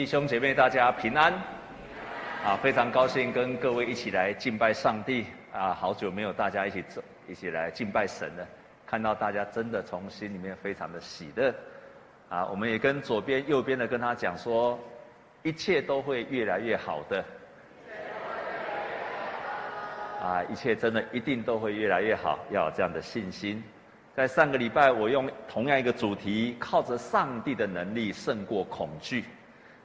弟兄姐妹，大家平安！啊，非常高兴跟各位一起来敬拜上帝啊！好久没有大家一起走，一起来敬拜神了。看到大家真的从心里面非常的喜乐啊！我们也跟左边、右边的跟他讲说，一切都会越来越好的。啊，一切真的一定都会越来越好，要有这样的信心。在上个礼拜，我用同样一个主题，靠着上帝的能力胜过恐惧。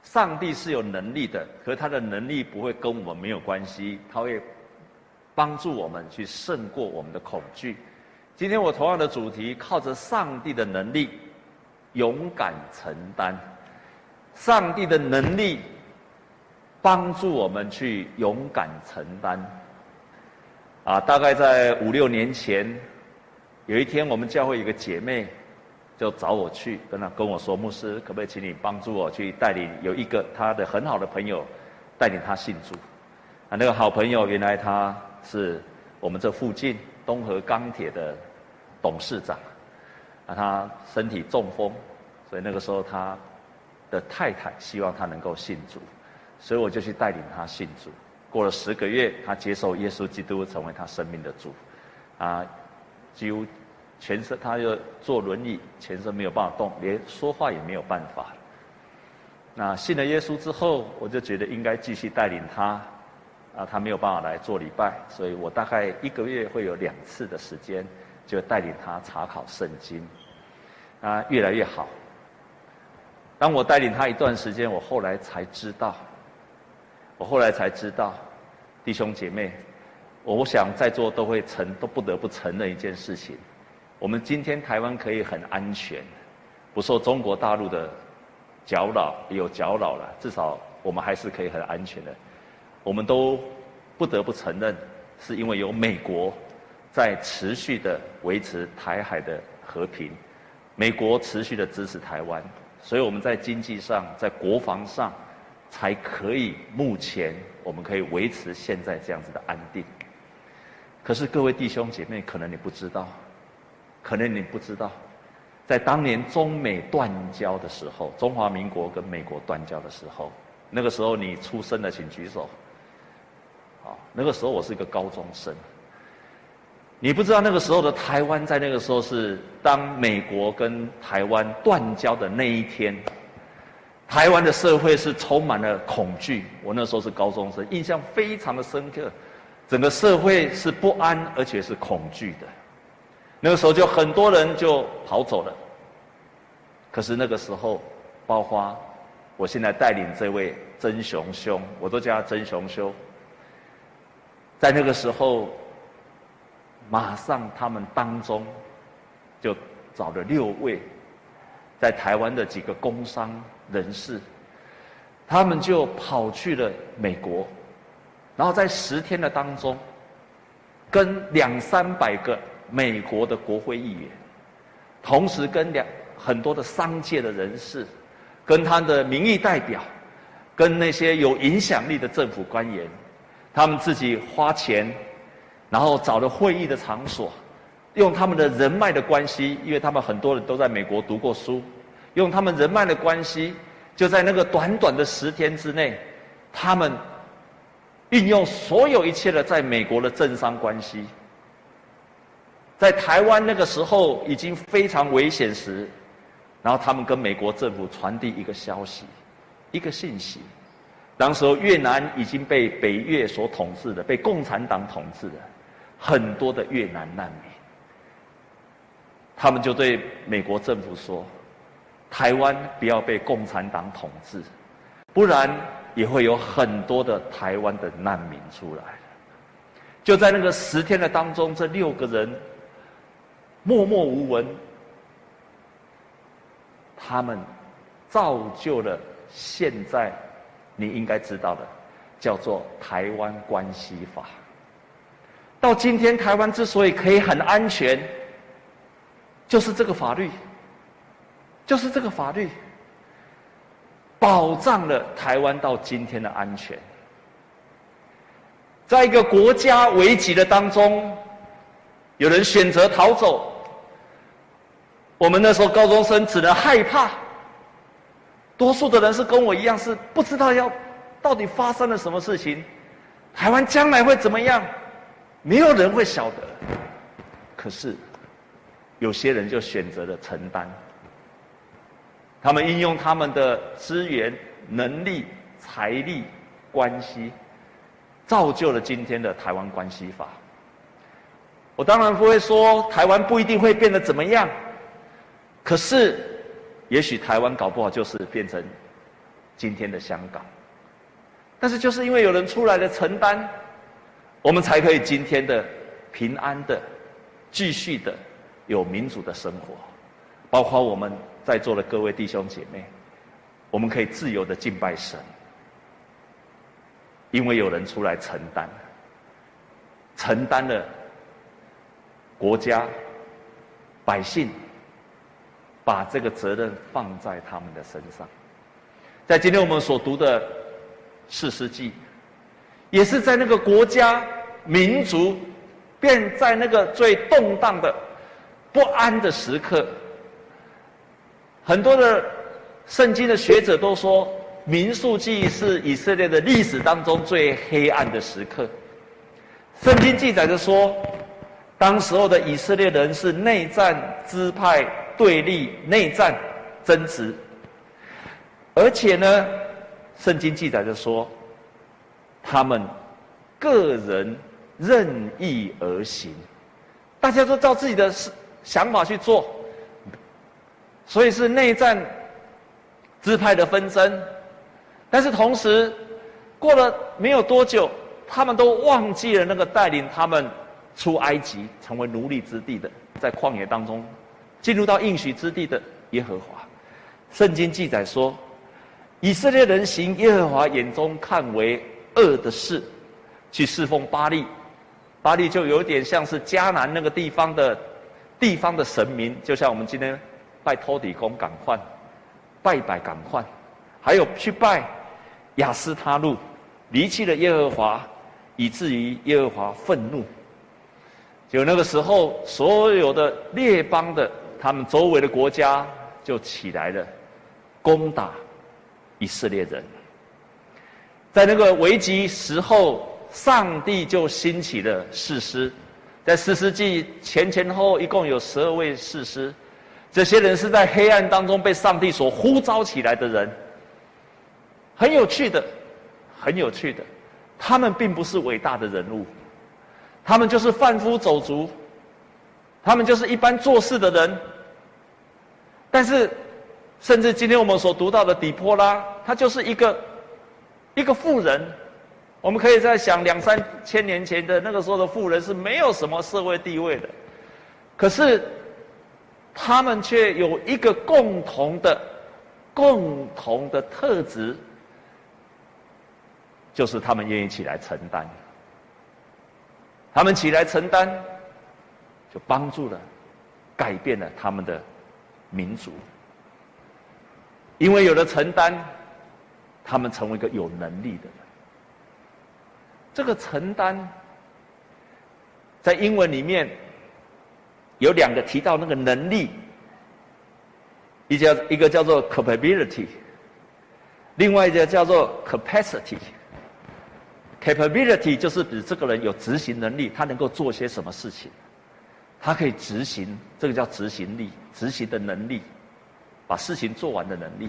上帝是有能力的，可他的能力不会跟我们没有关系，他会帮助我们去胜过我们的恐惧。今天我同样的主题，靠着上帝的能力，勇敢承担。上帝的能力帮助我们去勇敢承担。啊，大概在五六年前。有一天，我们教会有个姐妹就找我去，跟他跟我说：“牧师，可不可以请你帮助我去带领有一个他的很好的朋友，带领他信主？啊，那个好朋友原来他是我们这附近东河钢铁的董事长，啊，他身体中风，所以那个时候他的太太希望他能够信主，所以我就去带领他信主。过了十个月，他接受耶稣基督成为他生命的主，啊。”几乎全身，他就坐轮椅，全身没有办法动，连说话也没有办法。那信了耶稣之后，我就觉得应该继续带领他。啊，他没有办法来做礼拜，所以我大概一个月会有两次的时间，就带领他查考圣经。啊，越来越好。当我带领他一段时间，我后来才知道，我后来才知道，弟兄姐妹。我想在座都会承都不得不承认一件事情：我们今天台湾可以很安全，不受中国大陆的搅扰，有搅扰了，至少我们还是可以很安全的。我们都不得不承认，是因为有美国在持续的维持台海的和平，美国持续的支持台湾，所以我们在经济上、在国防上，才可以目前我们可以维持现在这样子的安定。可是各位弟兄姐妹，可能你不知道，可能你不知道，在当年中美断交的时候，中华民国跟美国断交的时候，那个时候你出生的请举手。啊，那个时候我是一个高中生。你不知道那个时候的台湾，在那个时候是当美国跟台湾断交的那一天，台湾的社会是充满了恐惧。我那时候是高中生，印象非常的深刻。整个社会是不安，而且是恐惧的。那个时候就很多人就跑走了。可是那个时候，包括我现在带领这位曾雄兄，我都叫他曾雄兄。在那个时候，马上他们当中就找了六位在台湾的几个工商人士，他们就跑去了美国。然后在十天的当中，跟两三百个美国的国会议员，同时跟两很多的商界的人士，跟他的民意代表，跟那些有影响力的政府官员，他们自己花钱，然后找了会议的场所，用他们的人脉的关系，因为他们很多人都在美国读过书，用他们人脉的关系，就在那个短短的十天之内，他们。运用所有一切的在美国的政商关系，在台湾那个时候已经非常危险时，然后他们跟美国政府传递一个消息，一个信息。当时候越南已经被北越所统治的，被共产党统治的，很多的越南难民，他们就对美国政府说：“台湾不要被共产党统治，不然。”也会有很多的台湾的难民出来。就在那个十天的当中，这六个人默默无闻，他们造就了现在你应该知道的，叫做《台湾关系法》。到今天，台湾之所以可以很安全，就是这个法律，就是这个法律。保障了台湾到今天的安全。在一个国家危急的当中，有人选择逃走。我们那时候高中生只能害怕，多数的人是跟我一样，是不知道要到底发生了什么事情，台湾将来会怎么样，没有人会晓得。可是，有些人就选择了承担，他们运用他们的资源、能力、财力、关系，造就了今天的台湾关系法。我当然不会说台湾不一定会变得怎么样，可是，也许台湾搞不好就是变成今天的香港。但是就是因为有人出来的承担，我们才可以今天的平安的、继续的有民主的生活，包括我们在座的各位弟兄姐妹，我们可以自由的敬拜神，因为有人出来承担，承担了。国家、百姓把这个责任放在他们的身上，在今天我们所读的《士师记》，也是在那个国家、民族便在那个最动荡的、不安的时刻，很多的圣经的学者都说，《民数记》是以色列的历史当中最黑暗的时刻。圣经记载着说。当时候的以色列人是内战支派对立，内战争执，而且呢，圣经记载着说，他们个人任意而行，大家都照自己的想法去做，所以是内战支派的纷争，但是同时过了没有多久，他们都忘记了那个带领他们。出埃及成为奴隶之地的，在旷野当中进入到应许之地的耶和华，圣经记载说，以色列人行耶和华眼中看为恶的事，去侍奉巴力，巴力就有点像是迦南那个地方的地方的神明，就像我们今天拜托底公赶快，拜拜赶快，还有去拜亚斯他录，离弃了耶和华，以至于耶和华愤怒。就那个时候，所有的列邦的他们周围的国家就起来了，攻打以色列人。在那个危急时候，上帝就兴起了士师，在士师记前前后一共有十二位士师，这些人是在黑暗当中被上帝所呼召起来的人。很有趣的，很有趣的，他们并不是伟大的人物。他们就是贩夫走卒，他们就是一般做事的人。但是，甚至今天我们所读到的底波拉，他就是一个一个富人。我们可以在想两三千年前的那个时候的富人是没有什么社会地位的，可是他们却有一个共同的共同的特质，就是他们愿意起来承担。他们起来承担，帮助了，改变了他们的民族。因为有了承担，他们成为一个有能力的人。这个承担，在英文里面有两个提到那个能力，一叫一个叫做 capability，另外一个叫做 capacity。Capability 就是指这个人有执行能力，他能够做些什么事情，他可以执行，这个叫执行力，执行的能力，把事情做完的能力。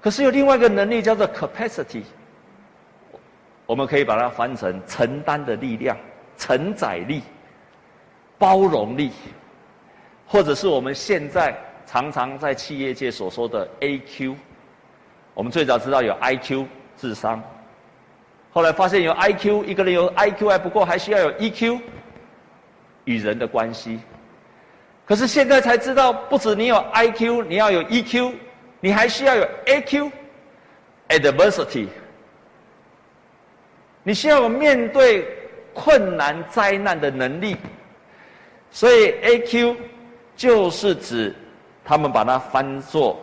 可是有另外一个能力叫做 capacity，我们可以把它翻成承担的力量、承载力、包容力，或者是我们现在常常在企业界所说的 AQ。我们最早知道有 IQ 智商。后来发现有 IQ，一个人有 IQ 还不够，还需要有 EQ，与人的关系。可是现在才知道，不止你有 IQ，你要有 EQ，你还需要有 AQ，Adversity。你需要有面对困难灾难的能力。所以 AQ 就是指他们把它翻作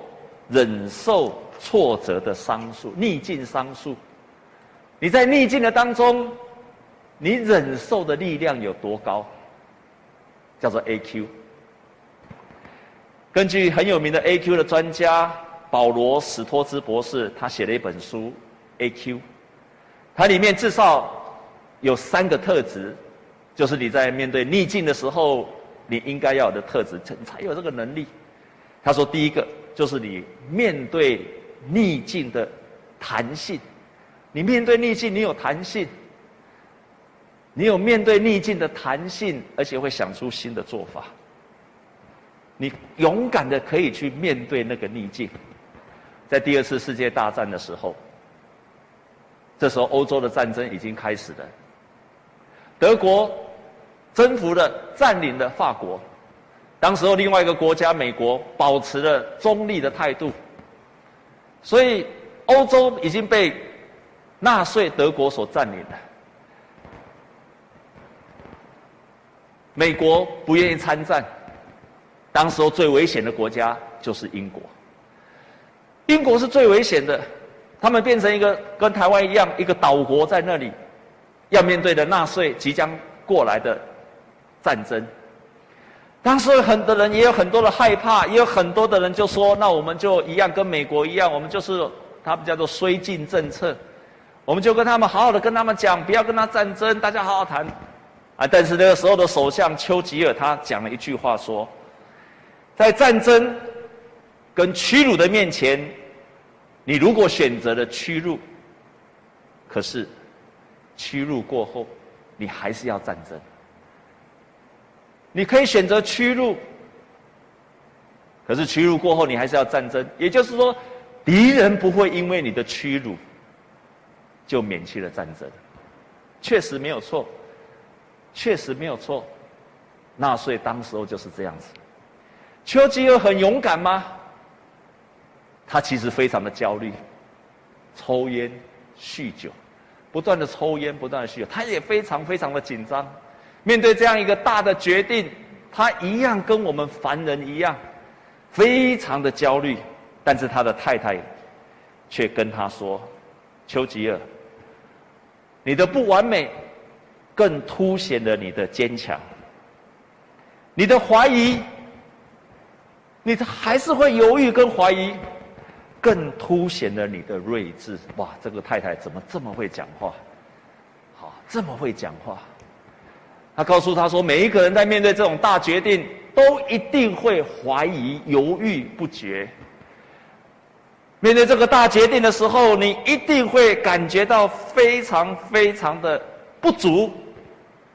忍受挫折的桑树，逆境桑树。你在逆境的当中，你忍受的力量有多高？叫做 AQ。根据很有名的 AQ 的专家保罗史托兹博士，他写了一本书《A.Q.》，它里面至少有三个特质，就是你在面对逆境的时候，你应该要有的特质，才有这个能力。他说，第一个就是你面对逆境的弹性，你面对逆境，你有弹性，你有面对逆境的弹性，而且会想出新的做法。你勇敢的可以去面对那个逆境。在第二次世界大战的时候，这时候欧洲的战争已经开始了。德国征服了、占领了法国，当时候另外一个国家美国保持了中立的态度，所以欧洲已经被纳粹德国所占领了。美国不愿意参战，当时候最危险的国家就是英国。英国是最危险的，他们变成一个跟台湾一样一个岛国在那里，要面对的纳粹即将过来的战争。当时很多人也有很多的害怕，也有很多的人就说：“那我们就一样跟美国一样，我们就是他们叫做绥靖政策，我们就跟他们好好的跟他们讲，不要跟他战争，大家好好谈。”但是那个时候的首相丘吉尔他讲了一句话说：“在战争。”跟屈辱的面前，你如果选择了屈辱，可是屈辱过后，你还是要战争。你可以选择屈辱，可是屈辱过后，你还是要战争。也就是说，敌人不会因为你的屈辱就免去了战争。确实没有错，确实没有错。纳粹当时候就是这样子。丘吉尔很勇敢吗？他其实非常的焦虑，抽烟、酗酒，不断的抽烟，不断的酗酒，他也非常非常的紧张。面对这样一个大的决定，他一样跟我们凡人一样，非常的焦虑。但是他的太太却跟他说：“丘吉尔，你的不完美，更凸显了你的坚强。你的怀疑，你还是会犹豫跟怀疑。”更凸显了你的睿智。哇，这个太太怎么这么会讲话？好，这么会讲话。他告诉他说，每一个人在面对这种大决定，都一定会怀疑、犹豫不决。面对这个大决定的时候，你一定会感觉到非常非常的不足。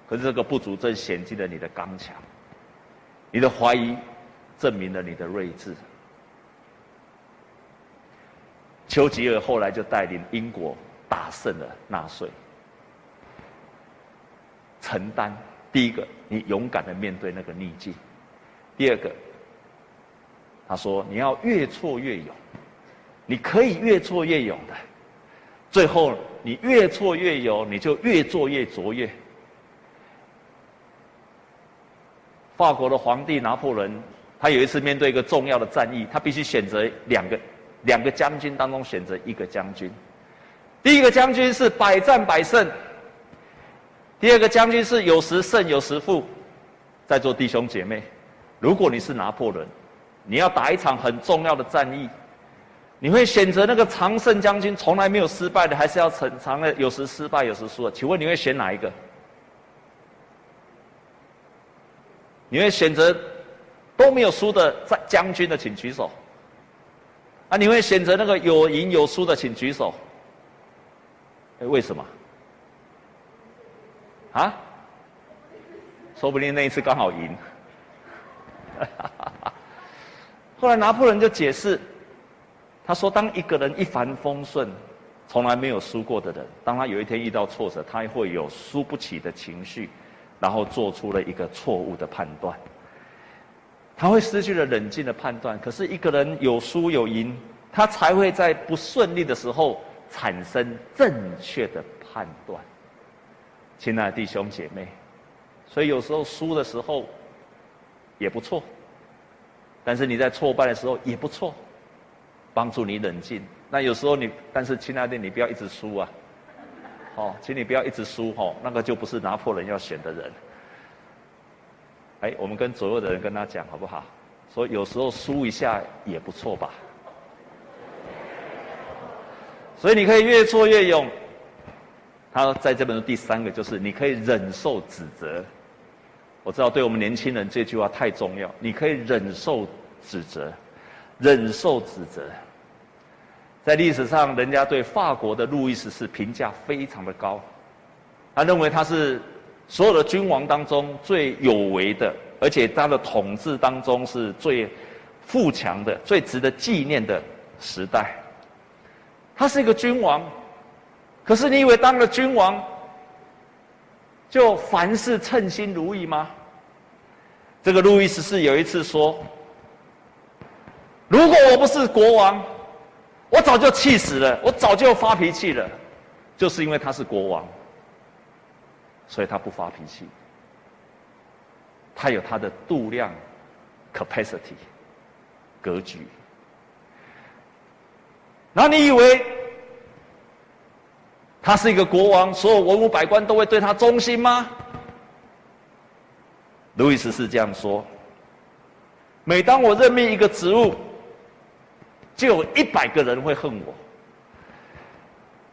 可是这个不足正显尽了你的刚强，你的怀疑证明了你的睿智。丘吉尔后来就带领英国打胜了纳粹，承担第一个，你勇敢的面对那个逆境；第二个，他说你要越挫越勇，你可以越挫越勇的，最后你越挫越勇，你就越做越卓越。法国的皇帝拿破仑，他有一次面对一个重要的战役，他必须选择两个。两个将军当中选择一个将军，第一个将军是百战百胜，第二个将军是有时胜有时负。在座弟兄姐妹，如果你是拿破仑，你要打一场很重要的战役，你会选择那个常胜将军，从来没有失败的，还是要常常的有时失败有时输的？请问你会选哪一个？你会选择都没有输的在将军的，请举手。啊！你会选择那个有赢有输的，请举手。哎，为什么？啊？说不定那一次刚好赢。后来拿破仑就解释，他说：“当一个人一帆风顺，从来没有输过的人，当他有一天遇到挫折，他会有输不起的情绪，然后做出了一个错误的判断。”他会失去了冷静的判断，可是一个人有输有赢，他才会在不顺利的时候产生正确的判断。亲爱的弟兄姐妹，所以有时候输的时候也不错，但是你在挫败的时候也不错，帮助你冷静。那有时候你，但是亲爱的，你不要一直输啊！哦，请你不要一直输哈，那个就不是拿破仑要选的人。哎，我们跟左右的人跟他讲好不好？说有时候输一下也不错吧。所以你可以越挫越勇。他在这本书第三个就是你可以忍受指责。我知道对我们年轻人这句话太重要。你可以忍受指责，忍受指责。在历史上，人家对法国的路易十四评价非常的高，他认为他是所有的君王当中最有为的，而且他的统治当中是最富强的、最值得纪念的时代。他是一个君王，可是你以为当了君王就凡事称心如意吗？这个路易十四有一次说：“如果我不是国王。”我早就气死了，我早就发脾气了，就是因为他是国王，所以他不发脾气。他有他的度量，capacity，格局。那你以为他是一个国王，所有文武百官都会对他忠心吗？路易十四这样说：每当我任命一个职务。就有一百个人会恨我，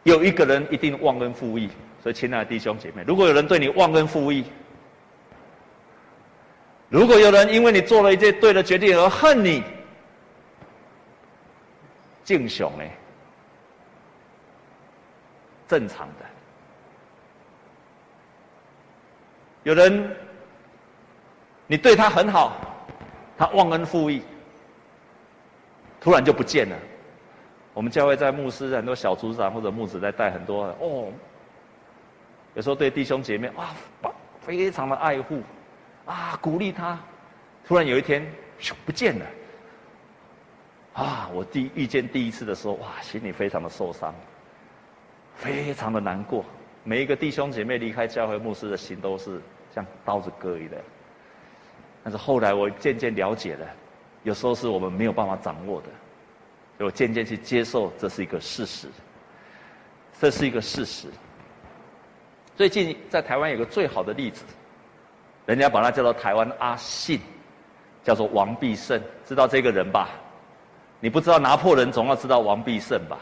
有一个人一定忘恩负义。所以，亲爱的弟兄姐妹，如果有人对你忘恩负义，如果有人因为你做了一件对的决定而恨你，敬雄呢？正常的。有人你对他很好，他忘恩负义。突然就不见了。我们教会在牧师很多小组长或者牧子在带很多哦，有时候对弟兄姐妹哇，非常的爱护，啊鼓励他。突然有一天，咻不见了。啊，我第遇见第一次的时候，哇，心里非常的受伤，非常的难过。每一个弟兄姐妹离开教会，牧师的心都是像刀子割一样。但是后来我渐渐了解了。有时候是我们没有办法掌握的，我渐渐去接受这是一个事实，这是一个事实。最近在台湾有个最好的例子，人家把他叫做台湾阿信，叫做王必胜，知道这个人吧？你不知道拿破仑，总要知道王必胜吧？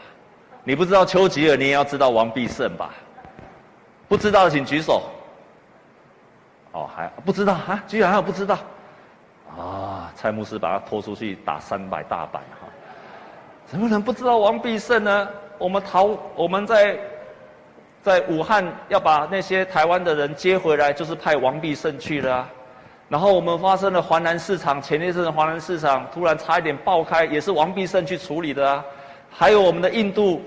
你不知道丘吉尔，你也要知道王必胜吧？不知道的请举手。哦，还不知道啊？居然还有不知道？啊！蔡牧师把他拖出去打三百大板哈，怎么能不知道王必胜呢？我们逃，我们在在武汉要把那些台湾的人接回来，就是派王必胜去了啊。然后我们发生了华南市场，前一阵子华南市场突然差一点爆开，也是王必胜去处理的啊。还有我们的印度，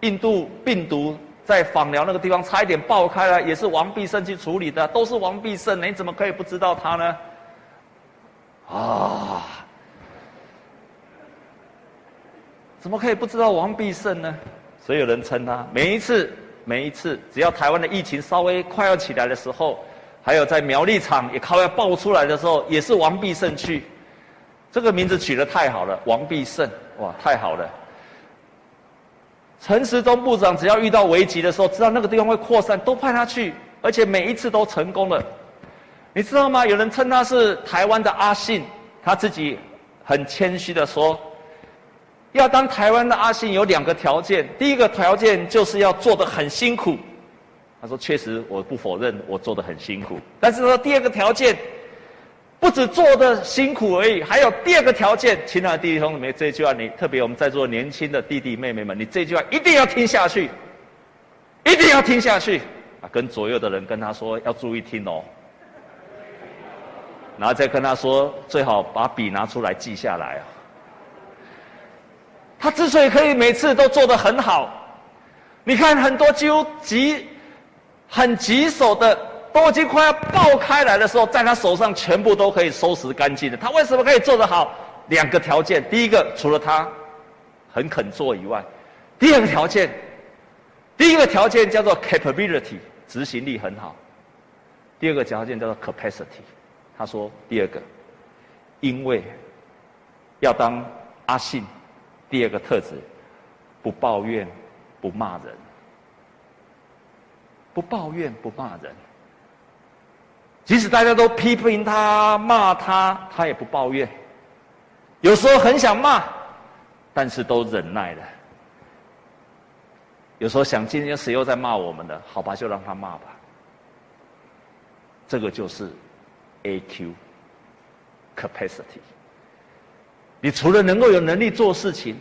印度病毒在访寮那个地方差一点爆开了，也是王必胜去处理的，都是王必胜，你怎么可以不知道他呢？啊！怎么可以不知道王必胜呢？所以有人称他，每一次、每一次，只要台湾的疫情稍微快要起来的时候，还有在苗栗场也快要爆出来的时候，也是王必胜去。这个名字取得太好了，王必胜，哇，太好了！陈时中部长只要遇到危急的时候，知道那个地方会扩散，都派他去，而且每一次都成功了。你知道吗？有人称他是台湾的阿信，他自己很谦虚的说，要当台湾的阿信有两个条件，第一个条件就是要做得很辛苦。他说：“确实，我不否认我做得很辛苦，但是说第二个条件，不止做得辛苦而已，还有第二个条件。”亲爱的弟弟兄妹，这句话你特别我们在座年轻的弟弟妹妹们，你这句话一定要听下去，一定要听下去啊！跟左右的人跟他说，要注意听哦。然后再跟他说，最好把笔拿出来记下来啊。他之所以可以每次都做得很好，你看很多几乎棘很棘手的，都已经快要爆开来的时候，在他手上全部都可以收拾干净的。他为什么可以做得好？两个条件：第一个，除了他很肯做以外；第二个条件，第一个条件叫做 capability，执行力很好；第二个条件叫做 capacity。他说：“第二个，因为要当阿信，第二个特质，不抱怨，不骂人，不抱怨，不骂人。即使大家都批评他、骂他，他也不抱怨。有时候很想骂，但是都忍耐了。有时候想今天谁又在骂我们了？好吧，就让他骂吧。这个就是 AQ capacity。你除了能够有能力做事情，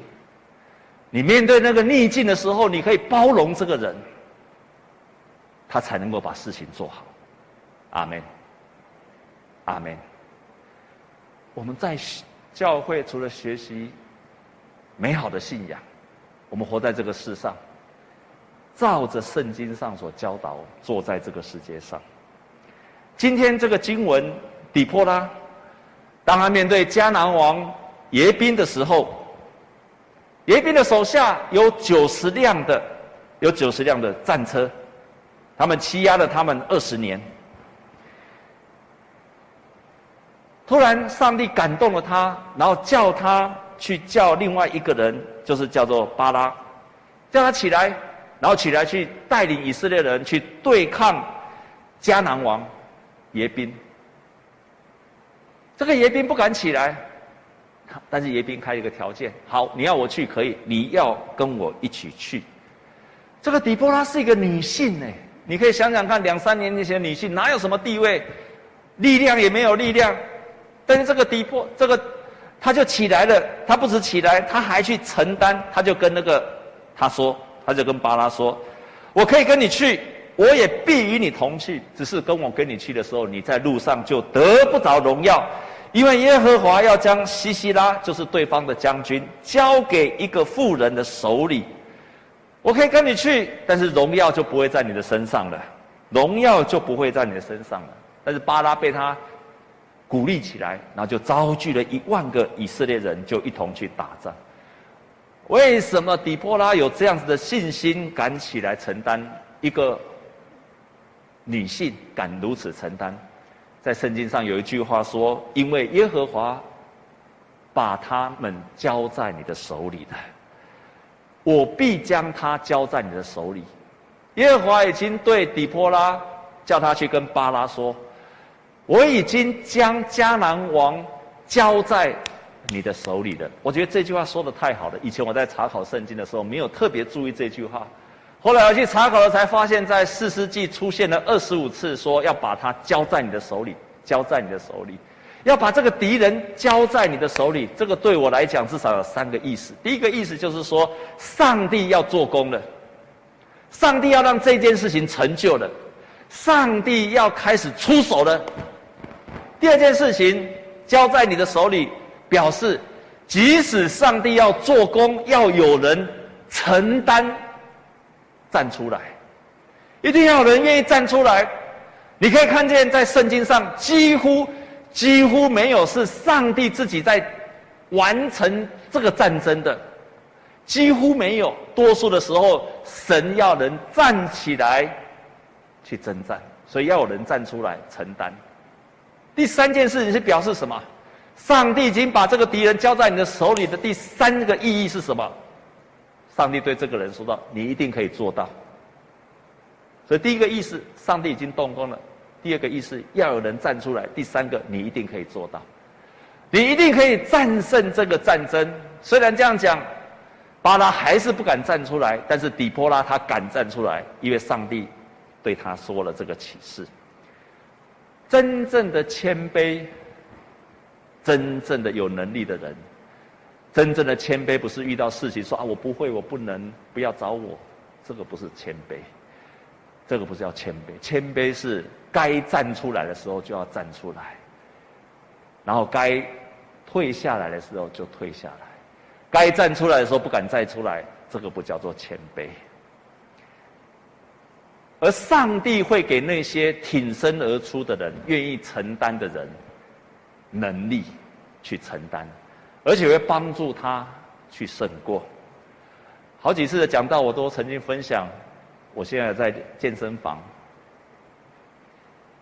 你面对那个逆境的时候，你可以包容这个人，他才能够把事情做好。阿门，阿门。我们在教会除了学习美好的信仰，我们活在这个世上，照着圣经上所教导，坐在这个世界上。今天这个经文，底波拉，当他面对迦南王耶宾的时候，耶宾的手下有九十辆的，有九十辆的战车，他们欺压了他们二十年。突然，上帝感动了他，然后叫他去叫另外一个人，就是叫做巴拉，叫他起来，然后起来去带领以色列人去对抗迦南王。耶宾，这个耶宾不敢起来，但是耶宾开一个条件：好，你要我去可以，你要跟我一起去。这个底波拉是一个女性呢，你可以想想看，两三年以前的女性哪有什么地位，力量也没有力量，但是这个底波，这个他就起来了，他不止起来，他还去承担，他就跟那个他说，他就跟巴拉说，我可以跟你去。我也必与你同去，只是跟我跟你去的时候，你在路上就得不着荣耀，因为耶和华要将西西拉，就是对方的将军，交给一个妇人的手里。我可以跟你去，但是荣耀就不会在你的身上了，荣耀就不会在你的身上了。但是巴拉被他鼓励起来，然后就召聚了一万个以色列人，就一同去打仗。为什么底波拉有这样子的信心，敢起来承担一个？女性敢如此承担，在圣经上有一句话说：“因为耶和华把他们交在你的手里的，我必将他交在你的手里。”耶和华已经对底波拉叫他去跟巴拉说：“我已经将迦南王交在你的手里了。”我觉得这句话说的太好了。以前我在查考圣经的时候，没有特别注意这句话。后来我去查考了，才发现，在四世纪出现了二十五次，说要把它交在你的手里，交在你的手里，要把这个敌人交在你的手里。这个对我来讲，至少有三个意思。第一个意思就是说，上帝要做工了，上帝要让这件事情成就了，上帝要开始出手了。第二件事情，交在你的手里，表示即使上帝要做工，要有人承担。站出来，一定要有人愿意站出来。你可以看见，在圣经上几乎几乎没有是上帝自己在完成这个战争的，几乎没有。多数的时候，神要人站起来去征战，所以要有人站出来承担。第三件事情是表示什么？上帝已经把这个敌人交在你的手里的第三个意义是什么？上帝对这个人说道：“你一定可以做到。”所以第一个意思，上帝已经动工了；第二个意思，要有人站出来；第三个，你一定可以做到，你一定可以战胜这个战争。虽然这样讲，巴拉还是不敢站出来，但是底波拉他敢站出来，因为上帝对他说了这个启示。真正的谦卑，真正的有能力的人。真正的谦卑不是遇到事情说啊，我不会，我不能，不要找我，这个不是谦卑，这个不是叫谦卑，谦卑是该站出来的时候就要站出来，然后该退下来的时候就退下来，该站出来的时候不敢再出来，这个不叫做谦卑。而上帝会给那些挺身而出的人、愿意承担的人能力去承担。而且会帮助他去胜过。好几次的讲道，我都曾经分享。我现在在健身房，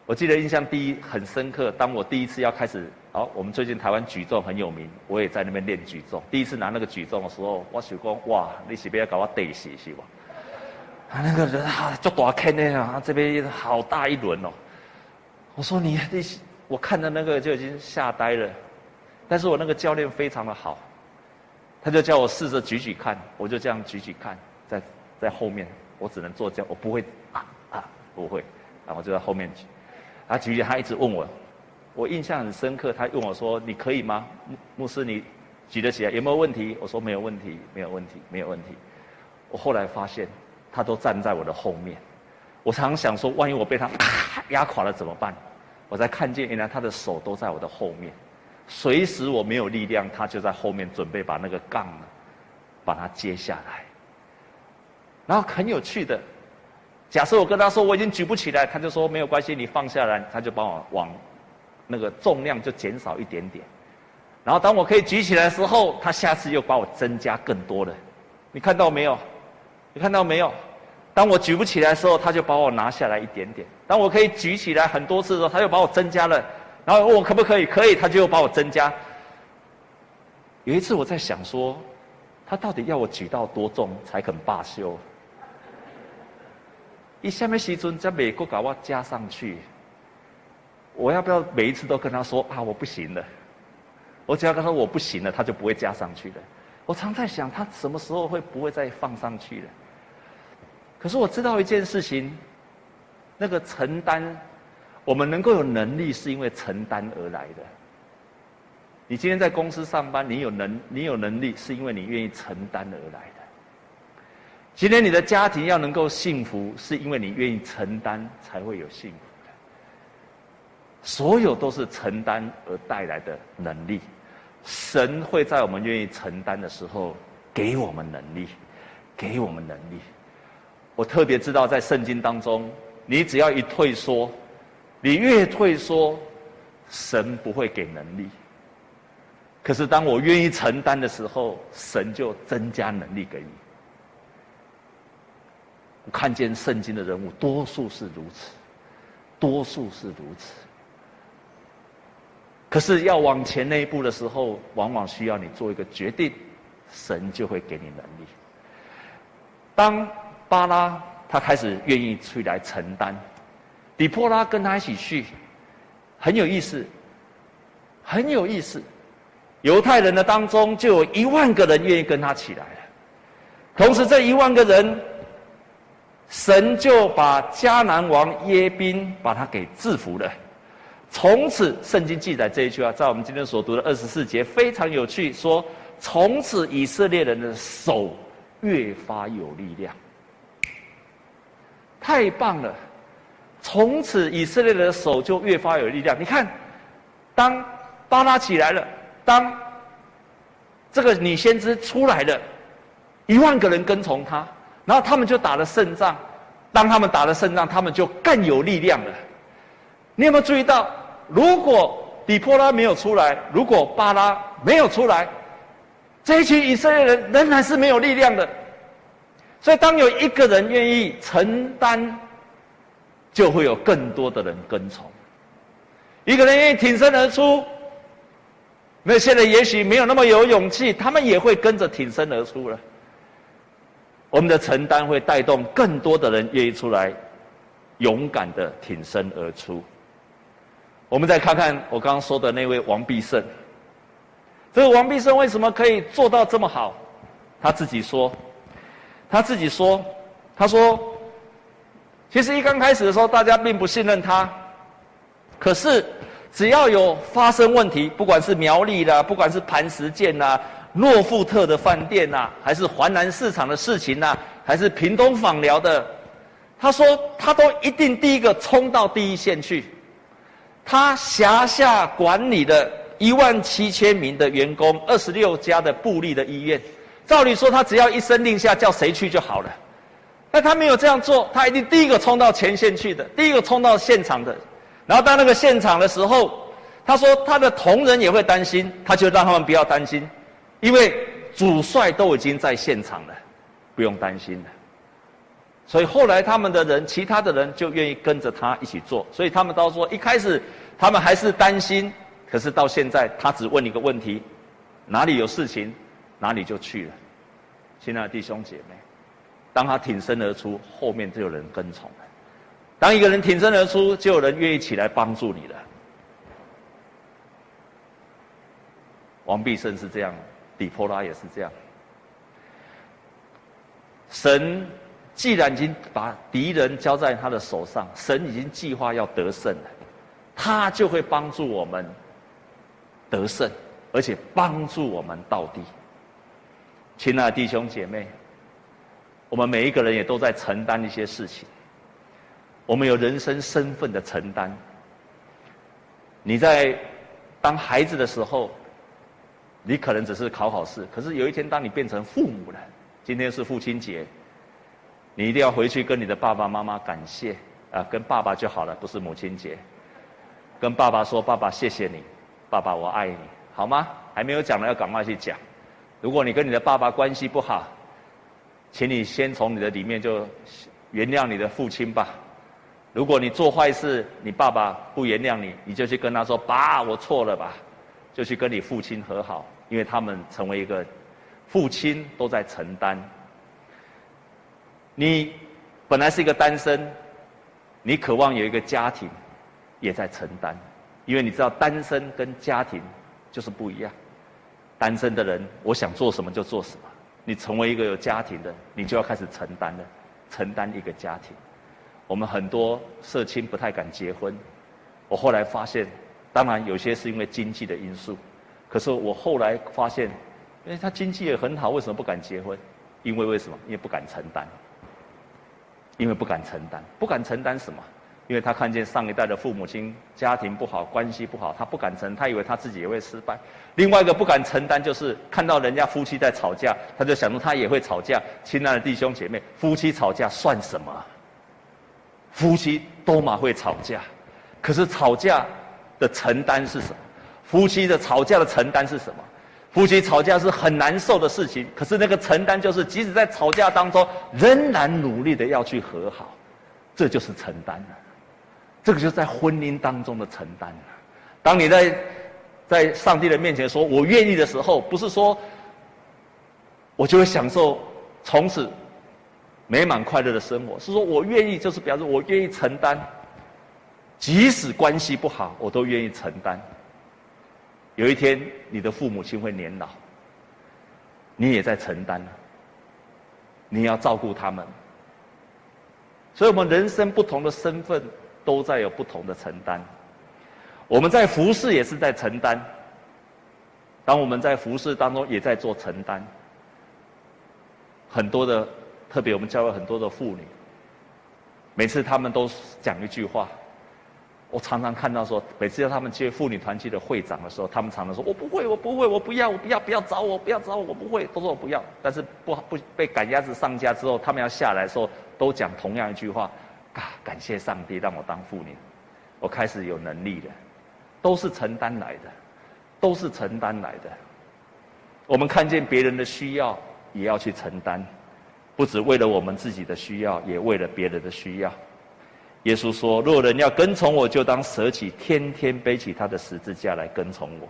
我记得印象第一很深刻。当我第一次要开始，好，我们最近台湾举重很有名，我也在那边练举重。第一次拿那个举重的时候，我想说，哇，你是不要搞我对死是吧？啊，那个人啊，就大坑的啊，这边好大一轮哦。我说你，你，我看着那个就已经吓呆了。但是我那个教练非常的好，他就叫我试着举举看，我就这样举举看，在在后面，我只能做这样，我不会啊啊，不会，然后就在后面举。他举起，他一直问我，我印象很深刻。他问我说：“你可以吗？牧牧师，你举得起来？有没有问题？”我说：“没有问题，没有问题，没有问题。”我后来发现，他都站在我的后面。我常想说，万一我被他压垮了怎么办？我才看见，原来他的手都在我的后面，随时我没有力量，他就在后面准备把那个杠呢，把它接下来。然后很有趣的，假设我跟他说我已经举不起来，他就说没有关系，你放下来，他就帮我往那个重量就减少一点点。然后当我可以举起来的时候，他下次又把我增加更多的。你看到没有？你看到没有？当我举不起来的时候，他就把我拿下来一点点；当我可以举起来很多次的时候，他又把我增加了。然后我可不可以？可以，他就把我增加。有一次我在想说，他到底要我举到多重才肯罢休？一下面西尊在美国搞我加上去，我要不要每一次都跟他说啊？我不行了。我只要跟他说我不行了，他就不会加上去了。我常在想，他什么时候会不会再放上去了？可是我知道一件事情，那个承担，我们能够有能力，是因为承担而来的。你今天在公司上班，你有能，你有能力，是因为你愿意承担而来的。今天你的家庭要能够幸福，是因为你愿意承担，才会有幸福的。所有都是承担而带来的能力。神会在我们愿意承担的时候，给我们能力，给我们能力。我特别知道，在圣经当中，你只要一退缩，你越退缩，神不会给能力。可是当我愿意承担的时候，神就增加能力给你。我看见圣经的人物，多数是如此，多数是如此。可是要往前那一步的时候，往往需要你做一个决定，神就会给你能力。当巴拉他开始愿意出来承担，底波拉跟他一起去，很有意思，很有意思。犹太人的当中就有一万个人愿意跟他起来了，同时这一万个人，神就把迦南王耶宾把他给制服了。从此，圣经记载这一句话，在我们今天所读的二十四节非常有趣，说从此以色列人的手越发有力量。太棒了！从此以色列人的手就越发有力量。你看，当巴拉起来了，当这个女先知出来了，一万个人跟从他，然后他们就打了胜仗。当他们打了胜仗，他们就更有力量了。你有没有注意到，如果底波拉没有出来，如果巴拉没有出来，这一群以色列人仍然是没有力量的。所以，当有一个人愿意承担，就会有更多的人跟从。一个人愿意挺身而出，那些人也许没有那么有勇气，他们也会跟着挺身而出了。我们的承担会带动更多的人愿意出来，勇敢的挺身而出。我们再看看我刚刚说的那位王必胜，这个王必胜为什么可以做到这么好？他自己说。他自己说：“他说，其实一刚开始的时候，大家并不信任他。可是，只要有发生问题，不管是苗栗啦，不管是磐石舰呐，诺富特的饭店呐，还是华南市场的事情呐，还是屏东访寮的，他说他都一定第一个冲到第一线去。他辖下管理的一万七千名的员工，二十六家的部立的医院。”照理说，他只要一声令下，叫谁去就好了。但他没有这样做，他一定第一个冲到前线去的，第一个冲到现场的。然后到那个现场的时候，他说他的同仁也会担心，他就让他们不要担心，因为主帅都已经在现场了，不用担心了。所以后来他们的人，其他的人就愿意跟着他一起做。所以他们都说，一开始他们还是担心，可是到现在，他只问一个问题：哪里有事情？哪里就去了，亲爱的弟兄姐妹，当他挺身而出，后面就有人跟从了。当一个人挺身而出，就有人愿意起来帮助你了。王必胜是这样，底波拉也是这样。神既然已经把敌人交在他的手上，神已经计划要得胜了，他就会帮助我们得胜，而且帮助我们到底。亲爱的弟兄姐妹，我们每一个人也都在承担一些事情，我们有人生身份的承担。你在当孩子的时候，你可能只是考考试，可是有一天当你变成父母了，今天是父亲节。你一定要回去跟你的爸爸妈妈感谢啊，跟爸爸就好了，不是母亲节。跟爸爸说：“爸爸，谢谢你，爸爸，我爱你，好吗？”还没有讲的要赶快去讲。如果你跟你的爸爸关系不好，请你先从你的里面就原谅你的父亲吧。如果你做坏事，你爸爸不原谅你，你就去跟他说：“爸，我错了吧。”就去跟你父亲和好，因为他们成为一个父亲都在承担。你本来是一个单身，你渴望有一个家庭，也在承担，因为你知道单身跟家庭就是不一样。单身的人，我想做什么就做什么；你成为一个有家庭的，你就要开始承担了，承担一个家庭。我们很多社青不太敢结婚，我后来发现，当然有些是因为经济的因素，可是我后来发现，因为他经济也很好，为什么不敢结婚？因为为什么？因为不敢承担。因为不敢承担，不敢承担什么？因为他看见上一代的父母亲家庭不好，关系不好，他不敢承，他以为他自己也会失败。另外一个不敢承担，就是看到人家夫妻在吵架，他就想说他也会吵架。亲爱的弟兄姐妹，夫妻吵架算什么？夫妻都嘛会吵架，可是吵架的承担是什么？夫妻的吵架的承担是什么？夫妻吵架是很难受的事情，可是那个承担就是，即使在吵架当中，仍然努力的要去和好，这就是承担了。这个就在婚姻当中的承担了。当你在在上帝的面前说“我愿意”的时候，不是说我就会享受从此美满快乐的生活，是说我愿意，就是表示我愿意承担，即使关系不好，我都愿意承担。有一天，你的父母亲会年老，你也在承担，你要照顾他们，所以，我们人生不同的身份，都在有不同的承担。我们在服侍也是在承担，当我们在服侍当中也在做承担。很多的，特别我们教会很多的妇女，每次他们都讲一句话。我常常看到说，每次要他们接妇女团契的会长的时候，他们常常说：“我不会，我不会，我不要，我不要，不要找我，不要找我，我不会。”都说我不要。但是不不被赶鸭子上架之后，他们要下来的时候，都讲同样一句话：“啊，感谢上帝让我当妇女，我开始有能力了。”都是承担来的，都是承担来的。我们看见别人的需要，也要去承担，不只为了我们自己的需要，也为了别人的需要。耶稣说：“若人要跟从我，就当舍己，天天背起他的十字架来跟从我。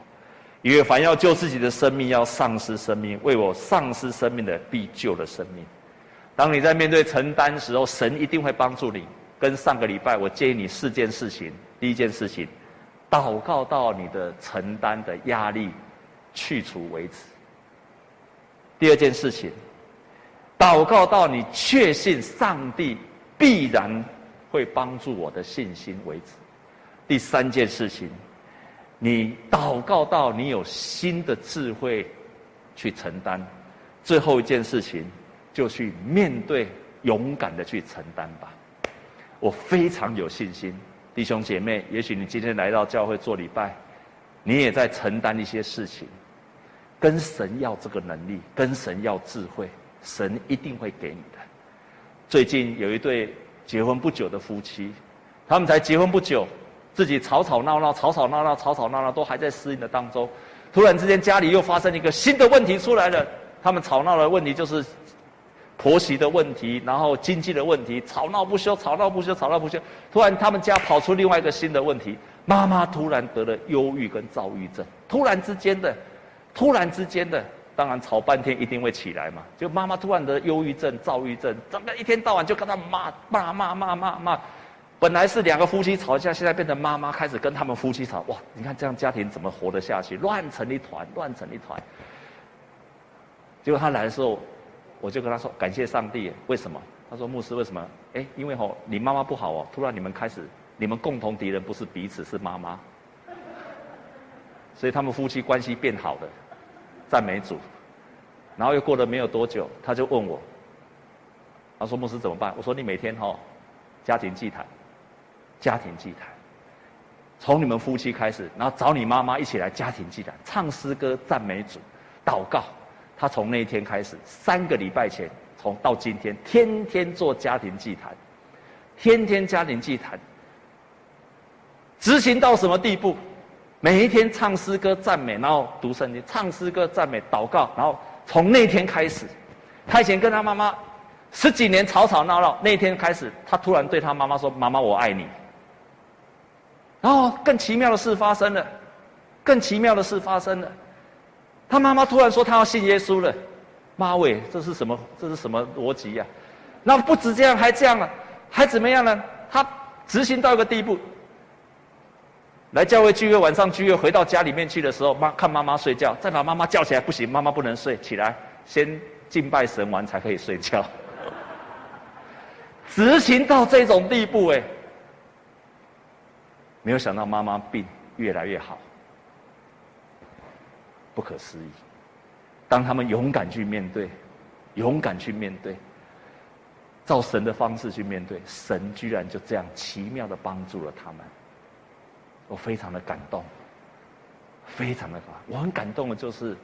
因为凡要救自己的生命，要丧失生命；为我丧失生命的，必救了生命。当你在面对承担时候，神一定会帮助你。跟上个礼拜，我建议你四件事情：第一件事情，祷告到你的承担的压力去除为止；第二件事情，祷告到你确信上帝必然。”会帮助我的信心为止。第三件事情，你祷告到你有新的智慧去承担。最后一件事情，就去面对，勇敢的去承担吧。我非常有信心，弟兄姐妹，也许你今天来到教会做礼拜，你也在承担一些事情，跟神要这个能力，跟神要智慧，神一定会给你的。最近有一对。结婚不久的夫妻，他们才结婚不久，自己吵吵闹闹，吵吵闹闹，吵吵闹闹，都还在适应的当中。突然之间，家里又发生一个新的问题出来了。他们吵闹的问题就是婆媳的问题，然后经济的问题，吵闹不休，吵闹不休，吵闹不休。突然，他们家跑出另外一个新的问题，妈妈突然得了忧郁跟躁郁症。突然之间的，突然之间的。当然吵半天一定会起来嘛，就妈妈突然得忧郁症、躁郁症，整个一天到晚就跟他骂骂骂骂骂骂。本来是两个夫妻吵架，现在变成妈妈开始跟他们夫妻吵。哇，你看这样家庭怎么活得下去？乱成一团，乱成一团。结果他来的时候，我就跟他说：“感谢上帝。”为什么？他说：“牧师，为什么？哎，因为吼，你妈妈不好哦，突然你们开始，你们共同敌人不是彼此，是妈妈。所以他们夫妻关系变好了，赞美主。然后又过了没有多久，他就问我，他说：牧师怎么办？我说：你每天吼，家庭祭坛，家庭祭坛。”从你们夫妻开始，然后找你妈妈一起来家庭祭坛，唱诗歌赞美主，祷告。他从那一天开始，三个礼拜前，从到今天，天天做家庭祭坛，天天家庭祭坛，执行到什么地步？每一天唱诗歌赞美，然后读圣经，唱诗歌赞美，祷告。然后从那天开始，他以前跟他妈妈十几年吵吵闹闹，那天开始，他突然对他妈妈说：“妈妈，我爱你。”然后更奇妙的事发生了，更奇妙的事发生了，他妈妈突然说他要信耶稣了，妈喂，这是什么？这是什么逻辑呀？那不止这样，还这样了，还怎么样呢？他执行到一个地步，来教会聚会，晚上聚会回到家里面去的时候，妈看妈妈睡觉，再把妈妈叫起来，不行，妈妈不能睡，起来先敬拜神完才可以睡觉，执行到这种地步，哎。没有想到妈妈病越来越好，不可思议。当他们勇敢去面对，勇敢去面对，照神的方式去面对，神居然就这样奇妙的帮助了他们。我非常的感动，非常的感，我很感动的就是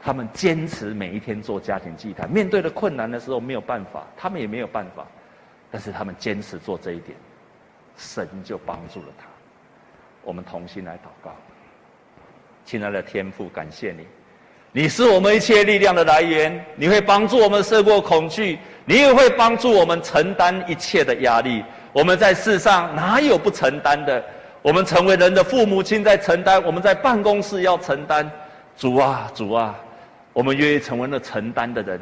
他们坚持每一天做家庭祭坛，面对的困难的时候没有办法，他们也没有办法，但是他们坚持做这一点，神就帮助了他。我们同心来祷告，亲爱的天父，感谢你，你是我们一切力量的来源，你会帮助我们胜过恐惧，你也会帮助我们承担一切的压力。我们在世上哪有不承担的？我们成为人的父母亲在承担，我们在办公室要承担。主啊，主啊，我们愿意成为了承担的人。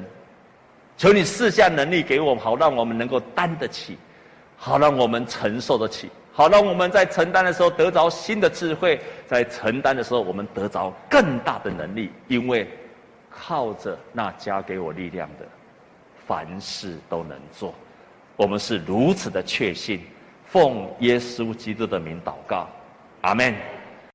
求你赐下能力给我们，好让我们能够担得起，好让我们承受得起。好，让我们在承担的时候得着新的智慧，在承担的时候我们得着更大的能力，因为靠着那加给我力量的，凡事都能做。我们是如此的确信，奉耶稣基督的名祷告，阿门。